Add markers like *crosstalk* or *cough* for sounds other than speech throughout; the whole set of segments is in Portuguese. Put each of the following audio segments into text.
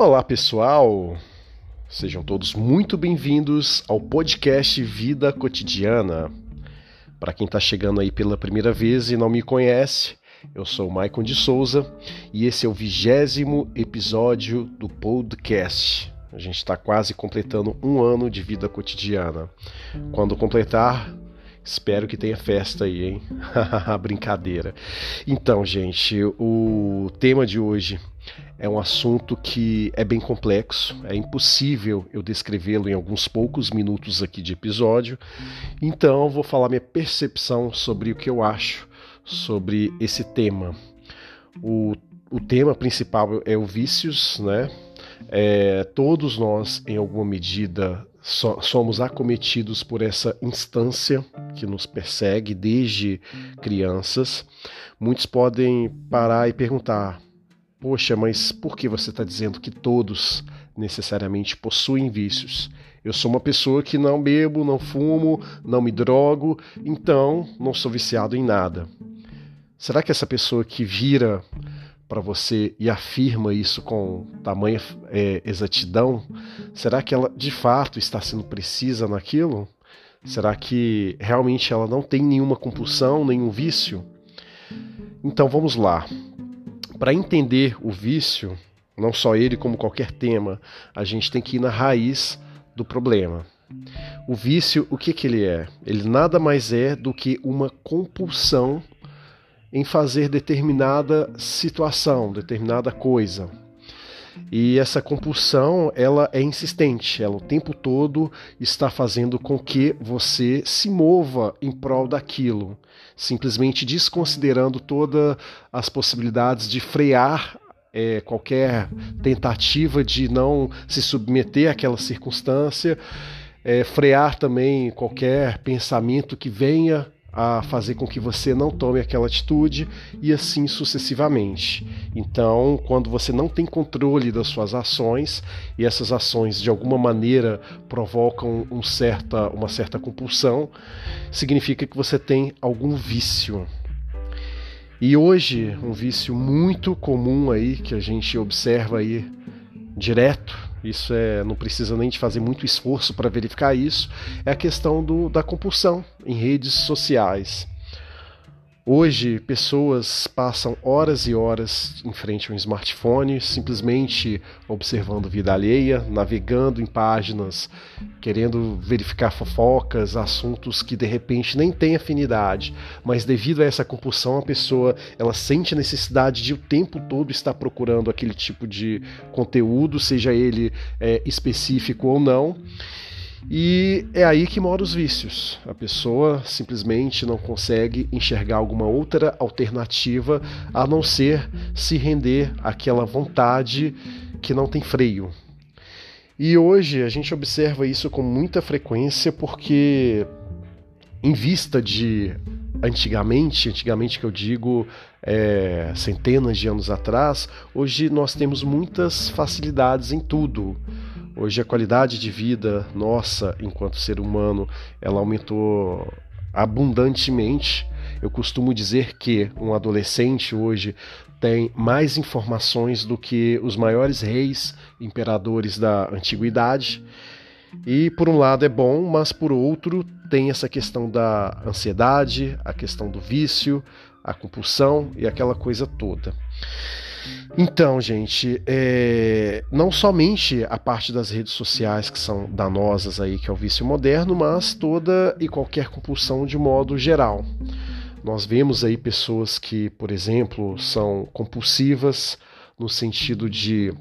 Olá, pessoal! Sejam todos muito bem-vindos ao podcast Vida Cotidiana. Para quem está chegando aí pela primeira vez e não me conhece, eu sou o Maicon de Souza e esse é o vigésimo episódio do podcast. A gente está quase completando um ano de vida cotidiana. Quando completar, espero que tenha festa aí, hein? *laughs* Brincadeira. Então, gente, o tema de hoje é um assunto que é bem complexo, é impossível eu descrevê-lo em alguns poucos minutos aqui de episódio. Então, vou falar minha percepção sobre o que eu acho sobre esse tema. O, o tema principal é o vícios, né? É, todos nós, em alguma medida, so, somos acometidos por essa instância que nos persegue desde crianças. Muitos podem parar e perguntar: Poxa, mas por que você está dizendo que todos necessariamente possuem vícios? Eu sou uma pessoa que não bebo, não fumo, não me drogo, então não sou viciado em nada. Será que essa pessoa que vira para você e afirma isso com tamanha é, exatidão, será que ela de fato está sendo precisa naquilo? Será que realmente ela não tem nenhuma compulsão, nenhum vício? Então vamos lá. Para entender o vício, não só ele como qualquer tema, a gente tem que ir na raiz do problema. O vício, o que, que ele é? Ele nada mais é do que uma compulsão em fazer determinada situação, determinada coisa. E essa compulsão, ela é insistente, ela o tempo todo está fazendo com que você se mova em prol daquilo, simplesmente desconsiderando todas as possibilidades de frear é, qualquer tentativa de não se submeter àquela circunstância, é, frear também qualquer pensamento que venha a fazer com que você não tome aquela atitude e assim sucessivamente. Então, quando você não tem controle das suas ações e essas ações de alguma maneira provocam um certa, uma certa compulsão, significa que você tem algum vício. E hoje, um vício muito comum aí que a gente observa aí direto isso é, não precisa nem de fazer muito esforço para verificar isso. É a questão do, da compulsão em redes sociais. Hoje, pessoas passam horas e horas em frente a um smartphone, simplesmente observando vida alheia, navegando em páginas, querendo verificar fofocas, assuntos que de repente nem têm afinidade, mas devido a essa compulsão, a pessoa ela sente a necessidade de o tempo todo estar procurando aquele tipo de conteúdo, seja ele é, específico ou não. E é aí que moram os vícios. A pessoa simplesmente não consegue enxergar alguma outra alternativa a não ser se render àquela vontade que não tem freio. E hoje a gente observa isso com muita frequência porque, em vista de antigamente, antigamente que eu digo é, centenas de anos atrás, hoje nós temos muitas facilidades em tudo. Hoje a qualidade de vida nossa enquanto ser humano, ela aumentou abundantemente. Eu costumo dizer que um adolescente hoje tem mais informações do que os maiores reis, imperadores da antiguidade. E por um lado é bom, mas por outro tem essa questão da ansiedade, a questão do vício, a compulsão e aquela coisa toda. Então, gente, é, não somente a parte das redes sociais que são danosas aí, que é o vício moderno, mas toda e qualquer compulsão de modo geral. Nós vemos aí pessoas que, por exemplo, são compulsivas no sentido de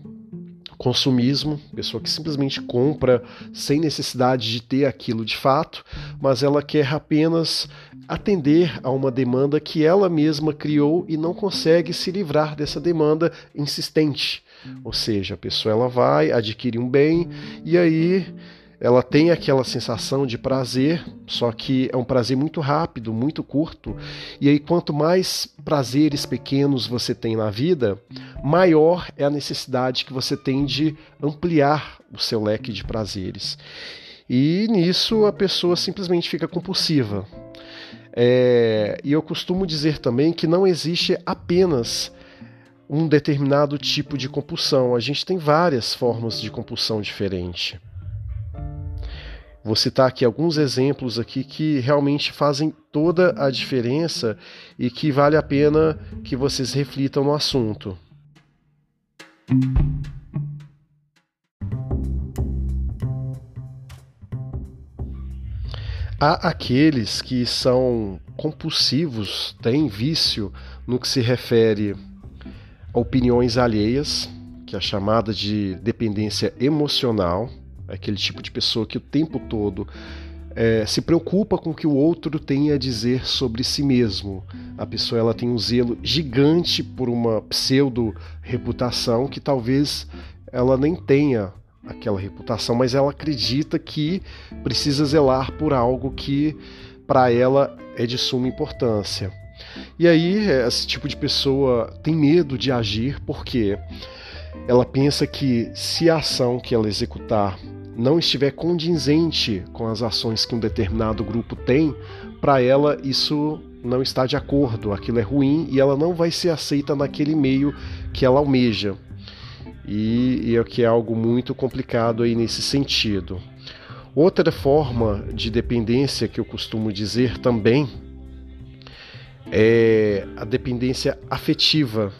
consumismo, pessoa que simplesmente compra sem necessidade de ter aquilo de fato, mas ela quer apenas atender a uma demanda que ela mesma criou e não consegue se livrar dessa demanda insistente. Ou seja, a pessoa ela vai, adquire um bem e aí ela tem aquela sensação de prazer, só que é um prazer muito rápido, muito curto. E aí, quanto mais prazeres pequenos você tem na vida, maior é a necessidade que você tem de ampliar o seu leque de prazeres. E nisso a pessoa simplesmente fica compulsiva. É, e eu costumo dizer também que não existe apenas um determinado tipo de compulsão. A gente tem várias formas de compulsão diferente. Vou citar aqui alguns exemplos aqui que realmente fazem toda a diferença e que vale a pena que vocês reflitam no assunto. Há aqueles que são compulsivos, têm vício no que se refere a opiniões alheias, que é a chamada de dependência emocional aquele tipo de pessoa que o tempo todo é, se preocupa com o que o outro tem a dizer sobre si mesmo. A pessoa ela tem um zelo gigante por uma pseudo reputação que talvez ela nem tenha aquela reputação, mas ela acredita que precisa zelar por algo que para ela é de suma importância. E aí esse tipo de pessoa tem medo de agir porque ela pensa que se a ação que ela executar não estiver condizente com as ações que um determinado grupo tem, para ela isso não está de acordo, aquilo é ruim e ela não vai ser aceita naquele meio que ela almeja. E, e é que é algo muito complicado aí nesse sentido. Outra forma de dependência que eu costumo dizer também é a dependência afetiva,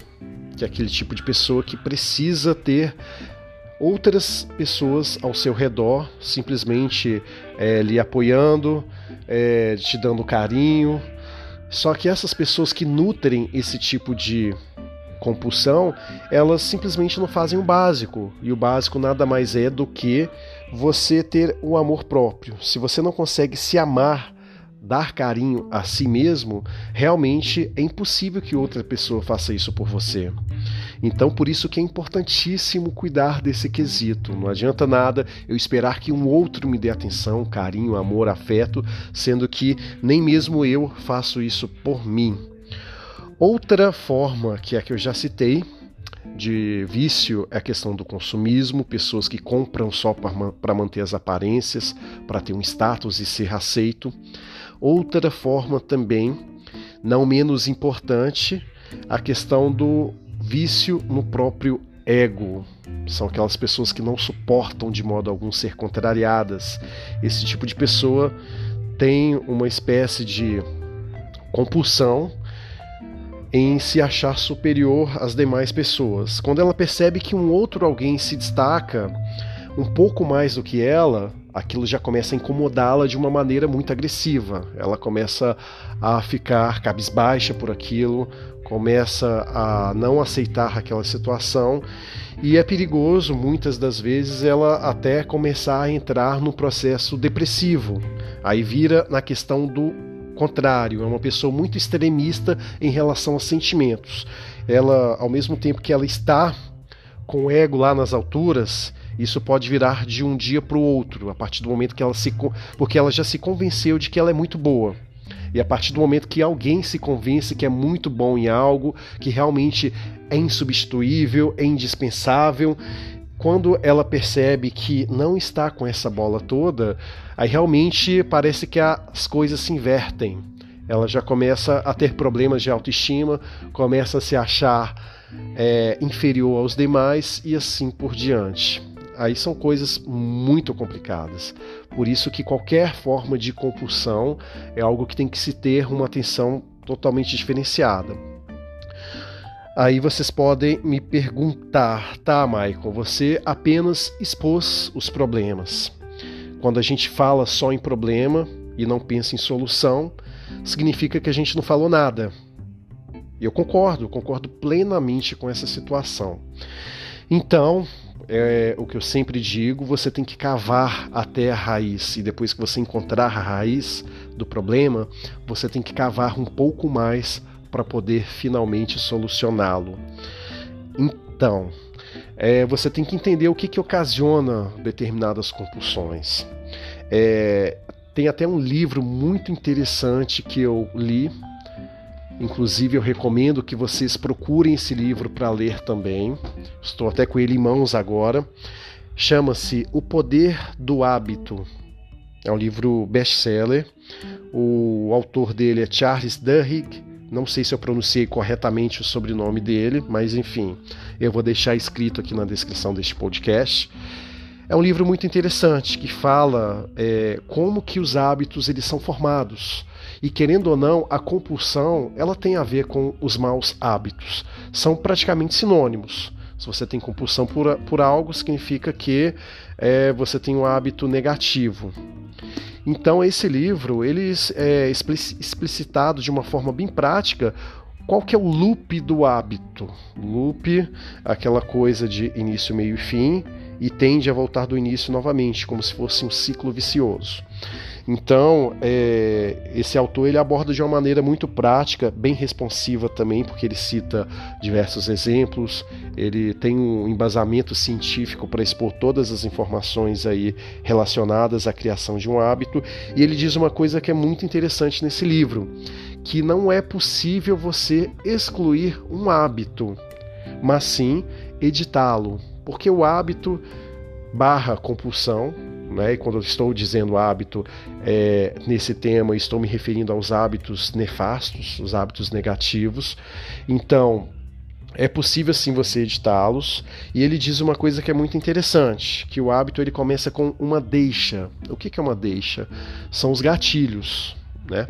que é aquele tipo de pessoa que precisa ter outras pessoas ao seu redor, simplesmente é, lhe apoiando, é, te dando carinho. Só que essas pessoas que nutrem esse tipo de compulsão, elas simplesmente não fazem o básico. E o básico nada mais é do que você ter o amor próprio. Se você não consegue se amar, dar carinho a si mesmo, realmente é impossível que outra pessoa faça isso por você. Então, por isso que é importantíssimo cuidar desse quesito. Não adianta nada eu esperar que um outro me dê atenção, carinho, amor, afeto, sendo que nem mesmo eu faço isso por mim. Outra forma, que é a que eu já citei, de vício é a questão do consumismo, pessoas que compram só para manter as aparências, para ter um status e ser aceito. Outra forma também, não menos importante, a questão do vício no próprio ego. São aquelas pessoas que não suportam de modo algum ser contrariadas. Esse tipo de pessoa tem uma espécie de compulsão em se achar superior às demais pessoas. Quando ela percebe que um outro alguém se destaca um pouco mais do que ela, aquilo já começa a incomodá-la de uma maneira muito agressiva. Ela começa a ficar cabisbaixa por aquilo, começa a não aceitar aquela situação e é perigoso muitas das vezes ela até começar a entrar no processo depressivo. Aí vira na questão do contrário, é uma pessoa muito extremista em relação aos sentimentos. Ela, ao mesmo tempo que ela está com o ego lá nas alturas, isso pode virar de um dia para o outro, a partir do momento que ela se. porque ela já se convenceu de que ela é muito boa. E a partir do momento que alguém se convence que é muito bom em algo, que realmente é insubstituível, é indispensável, quando ela percebe que não está com essa bola toda, aí realmente parece que as coisas se invertem. Ela já começa a ter problemas de autoestima, começa a se achar é, inferior aos demais e assim por diante aí são coisas muito complicadas. Por isso que qualquer forma de compulsão é algo que tem que se ter uma atenção totalmente diferenciada. Aí vocês podem me perguntar, tá, Michael, você apenas expôs os problemas. Quando a gente fala só em problema e não pensa em solução, significa que a gente não falou nada. Eu concordo, concordo plenamente com essa situação. Então, é o que eu sempre digo, você tem que cavar até a raiz. E depois que você encontrar a raiz do problema, você tem que cavar um pouco mais para poder finalmente solucioná-lo. Então, é, você tem que entender o que, que ocasiona determinadas compulsões. É, tem até um livro muito interessante que eu li Inclusive, eu recomendo que vocês procurem esse livro para ler também. Estou até com ele em mãos agora. Chama-se O Poder do Hábito. É um livro best-seller. O autor dele é Charles Duhigg, Não sei se eu pronunciei corretamente o sobrenome dele, mas enfim, eu vou deixar escrito aqui na descrição deste podcast. É um livro muito interessante que fala é, como que os hábitos eles são formados. E querendo ou não a compulsão ela tem a ver com os maus hábitos. São praticamente sinônimos. Se você tem compulsão por, por algo significa que é, você tem um hábito negativo então esse livro ele é explicitado de uma forma bem prática qual que é o loop do hábito. Loop, aquela coisa de início, meio e fim, e tende a voltar do início novamente, como se fosse um ciclo vicioso. Então, é, esse autor ele aborda de uma maneira muito prática, bem responsiva também, porque ele cita diversos exemplos, ele tem um embasamento científico para expor todas as informações aí relacionadas à criação de um hábito, e ele diz uma coisa que é muito interessante nesse livro, que não é possível você excluir um hábito, mas sim editá-lo, porque o hábito barra compulsão né? E quando eu estou dizendo hábito é, nesse tema, estou me referindo aos hábitos nefastos, os hábitos negativos. Então, é possível sim você editá-los. E ele diz uma coisa que é muito interessante que o hábito ele começa com uma deixa. O que é uma deixa? São os gatilhos né?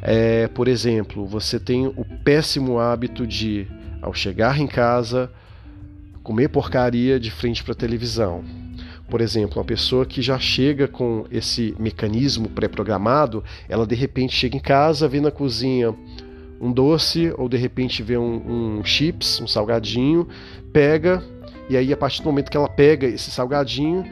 É, por exemplo você tem o péssimo hábito de ao chegar em casa comer porcaria de frente para a televisão por exemplo, uma pessoa que já chega com esse mecanismo pré-programado, ela de repente chega em casa, vê na cozinha um doce ou de repente vê um, um chips, um salgadinho, pega e aí a partir do momento que ela pega esse salgadinho,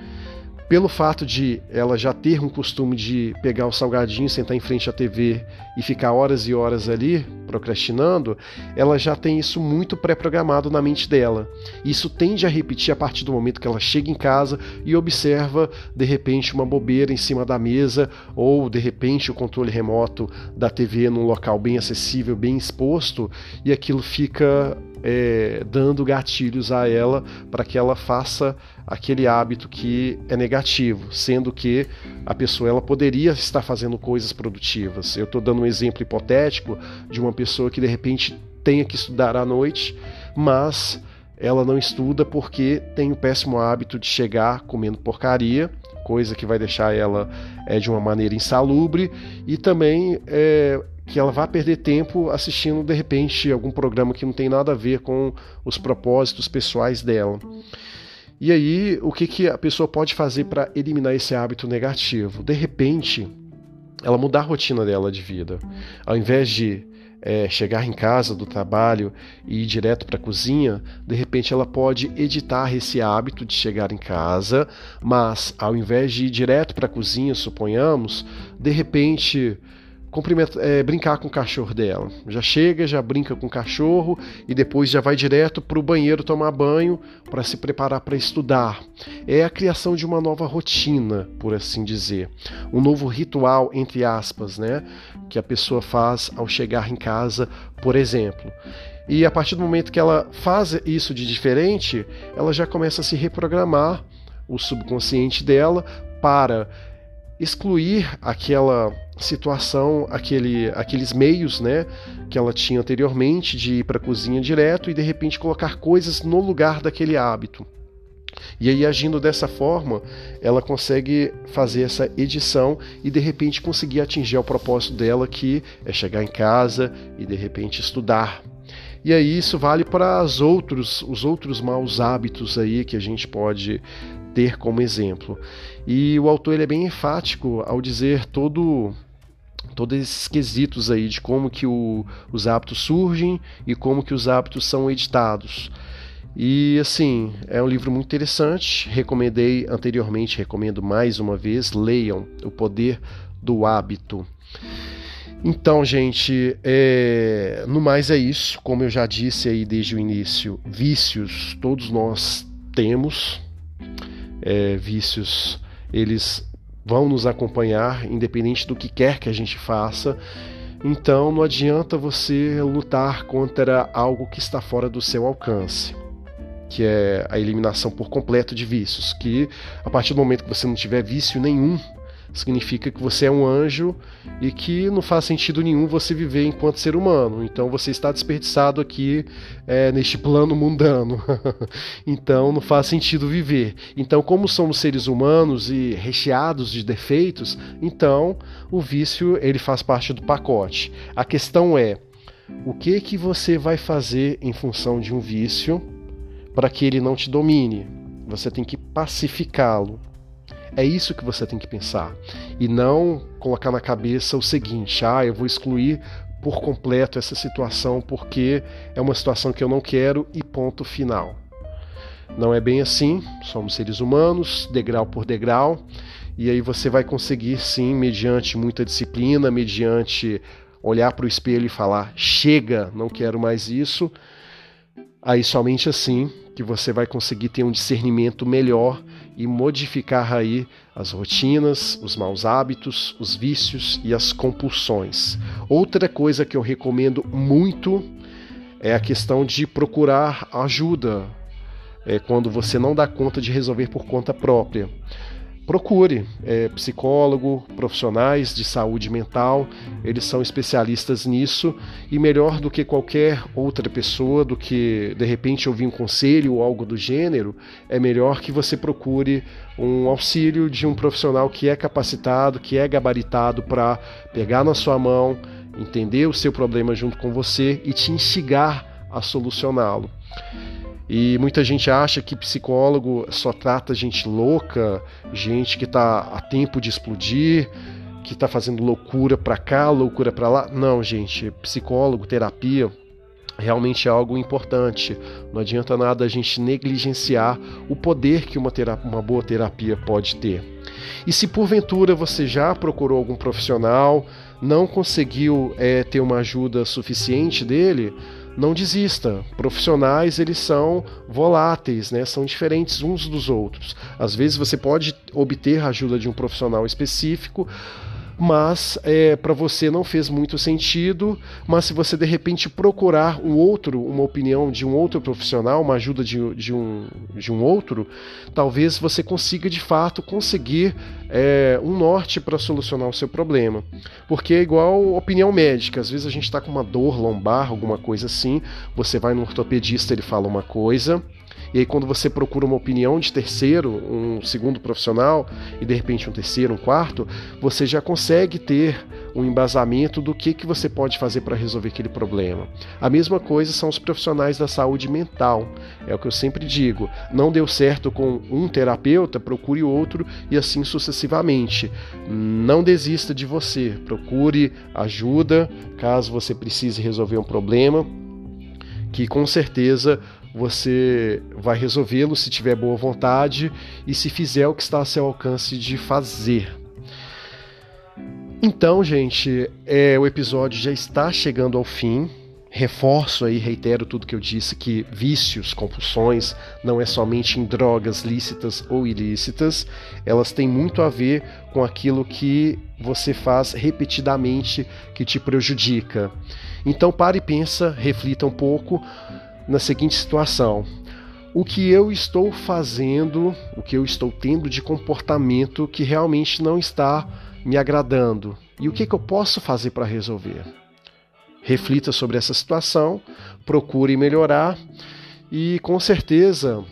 pelo fato de ela já ter um costume de pegar o salgadinho, sentar em frente à TV e ficar horas e horas ali procrastinando, ela já tem isso muito pré-programado na mente dela. Isso tende a repetir a partir do momento que ela chega em casa e observa de repente uma bobeira em cima da mesa ou de repente o controle remoto da TV num local bem acessível, bem exposto e aquilo fica é, dando gatilhos a ela para que ela faça aquele hábito que é negativo, sendo que a pessoa ela poderia estar fazendo coisas produtivas. Eu estou dando um exemplo hipotético de uma pessoa que de repente tenha que estudar à noite, mas ela não estuda porque tem o péssimo hábito de chegar comendo porcaria, coisa que vai deixar ela é, de uma maneira insalubre, e também é, que ela vá perder tempo assistindo de repente algum programa que não tem nada a ver com os propósitos pessoais dela. E aí, o que, que a pessoa pode fazer para eliminar esse hábito negativo? De repente, ela mudar a rotina dela de vida. Ao invés de é, chegar em casa do trabalho e ir direto para a cozinha, de repente ela pode editar esse hábito de chegar em casa, mas ao invés de ir direto para a cozinha, suponhamos, de repente é, brincar com o cachorro dela. Já chega, já brinca com o cachorro e depois já vai direto para o banheiro tomar banho para se preparar para estudar. É a criação de uma nova rotina, por assim dizer. Um novo ritual, entre aspas, né? Que a pessoa faz ao chegar em casa, por exemplo. E a partir do momento que ela faz isso de diferente, ela já começa a se reprogramar o subconsciente dela para excluir aquela situação, aquele, aqueles meios né, que ela tinha anteriormente de ir para a cozinha direto e de repente colocar coisas no lugar daquele hábito. E aí, agindo dessa forma, ela consegue fazer essa edição e de repente conseguir atingir o propósito dela, que é chegar em casa e de repente estudar. E aí isso vale para os outros, os outros maus hábitos aí que a gente pode ter como exemplo. E o autor ele é bem enfático ao dizer todo todos esses quesitos aí de como que o, os hábitos surgem e como que os hábitos são editados. E assim, é um livro muito interessante, recomendei anteriormente, recomendo mais uma vez, leiam O Poder do Hábito. Então, gente, é... no mais é isso. Como eu já disse aí desde o início, vícios todos nós temos, é, vícios, eles vão nos acompanhar, independente do que quer que a gente faça. Então não adianta você lutar contra algo que está fora do seu alcance, que é a eliminação por completo de vícios. Que a partir do momento que você não tiver vício nenhum, significa que você é um anjo e que não faz sentido nenhum você viver enquanto ser humano. Então você está desperdiçado aqui é, neste plano mundano. *laughs* então não faz sentido viver. Então, como somos seres humanos e recheados de defeitos, então o vício ele faz parte do pacote. A questão é o que que você vai fazer em função de um vício para que ele não te domine? Você tem que pacificá-lo. É isso que você tem que pensar. E não colocar na cabeça o seguinte: ah, eu vou excluir por completo essa situação porque é uma situação que eu não quero e ponto final. Não é bem assim, somos seres humanos, degrau por degrau, e aí você vai conseguir sim, mediante muita disciplina, mediante olhar para o espelho e falar: chega, não quero mais isso. Aí somente assim que você vai conseguir ter um discernimento melhor e modificar aí as rotinas, os maus hábitos, os vícios e as compulsões. Outra coisa que eu recomendo muito é a questão de procurar ajuda é, quando você não dá conta de resolver por conta própria procure é, psicólogo, profissionais de saúde mental, eles são especialistas nisso e melhor do que qualquer outra pessoa, do que de repente ouvir um conselho ou algo do gênero, é melhor que você procure um auxílio de um profissional que é capacitado, que é gabaritado para pegar na sua mão, entender o seu problema junto com você e te instigar a solucioná-lo. E muita gente acha que psicólogo só trata gente louca, gente que está a tempo de explodir, que está fazendo loucura para cá, loucura para lá. Não, gente, psicólogo, terapia realmente é algo importante. Não adianta nada a gente negligenciar o poder que uma, terapia, uma boa terapia pode ter. E se porventura você já procurou algum profissional, não conseguiu é, ter uma ajuda suficiente dele, não desista. Profissionais, eles são voláteis, né? São diferentes uns dos outros. Às vezes você pode obter a ajuda de um profissional específico, mas é, para você não fez muito sentido. Mas se você de repente procurar um outro, uma opinião de um outro profissional, uma ajuda de, de, um, de um outro, talvez você consiga de fato conseguir é, um norte para solucionar o seu problema. Porque é igual opinião médica, às vezes a gente está com uma dor lombar, alguma coisa assim, você vai no ortopedista, ele fala uma coisa e aí, quando você procura uma opinião de terceiro, um segundo profissional, e de repente um terceiro, um quarto, você já consegue ter um embasamento do que, que você pode fazer para resolver aquele problema. A mesma coisa são os profissionais da saúde mental. É o que eu sempre digo. Não deu certo com um terapeuta, procure outro e assim sucessivamente. Não desista de você. Procure ajuda caso você precise resolver um problema que com certeza você vai resolvê-lo se tiver boa vontade e se fizer o que está a seu alcance de fazer. Então, gente, é, o episódio já está chegando ao fim. Reforço aí, reitero tudo que eu disse, que vícios, compulsões, não é somente em drogas lícitas ou ilícitas, elas têm muito a ver com aquilo que você faz repetidamente que te prejudica. Então pare e pensa, reflita um pouco na seguinte situação: o que eu estou fazendo, o que eu estou tendo de comportamento que realmente não está me agradando e o que, que eu posso fazer para resolver. Reflita sobre essa situação, procure melhorar e com certeza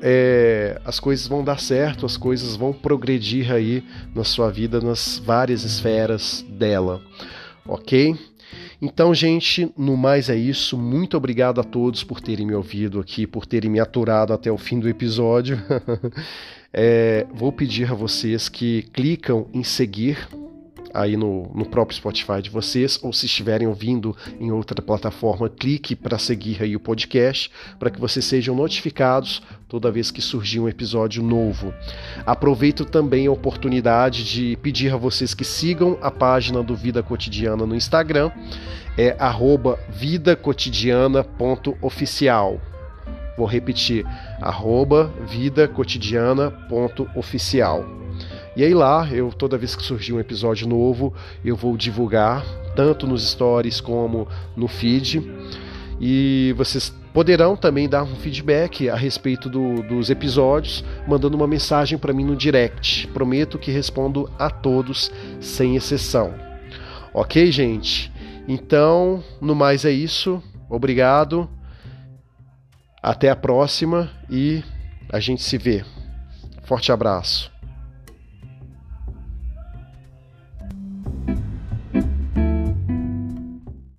é, as coisas vão dar certo, as coisas vão progredir aí na sua vida, nas várias esferas dela, ok? Então, gente, no mais é isso. Muito obrigado a todos por terem me ouvido aqui, por terem me aturado até o fim do episódio. *laughs* é, vou pedir a vocês que clicam em seguir aí no, no próprio Spotify de vocês, ou se estiverem ouvindo em outra plataforma, clique para seguir aí o podcast, para que vocês sejam notificados toda vez que surgir um episódio novo. Aproveito também a oportunidade de pedir a vocês que sigam a página do Vida Cotidiana no Instagram, é vidacotidiana.oficial. Vou repetir, arroba vidacotidiana.oficial. E aí lá, eu toda vez que surgir um episódio novo, eu vou divulgar tanto nos stories como no feed. E vocês poderão também dar um feedback a respeito do, dos episódios, mandando uma mensagem para mim no direct. Prometo que respondo a todos, sem exceção. Ok, gente? Então, no mais é isso. Obrigado. Até a próxima e a gente se vê. Forte abraço.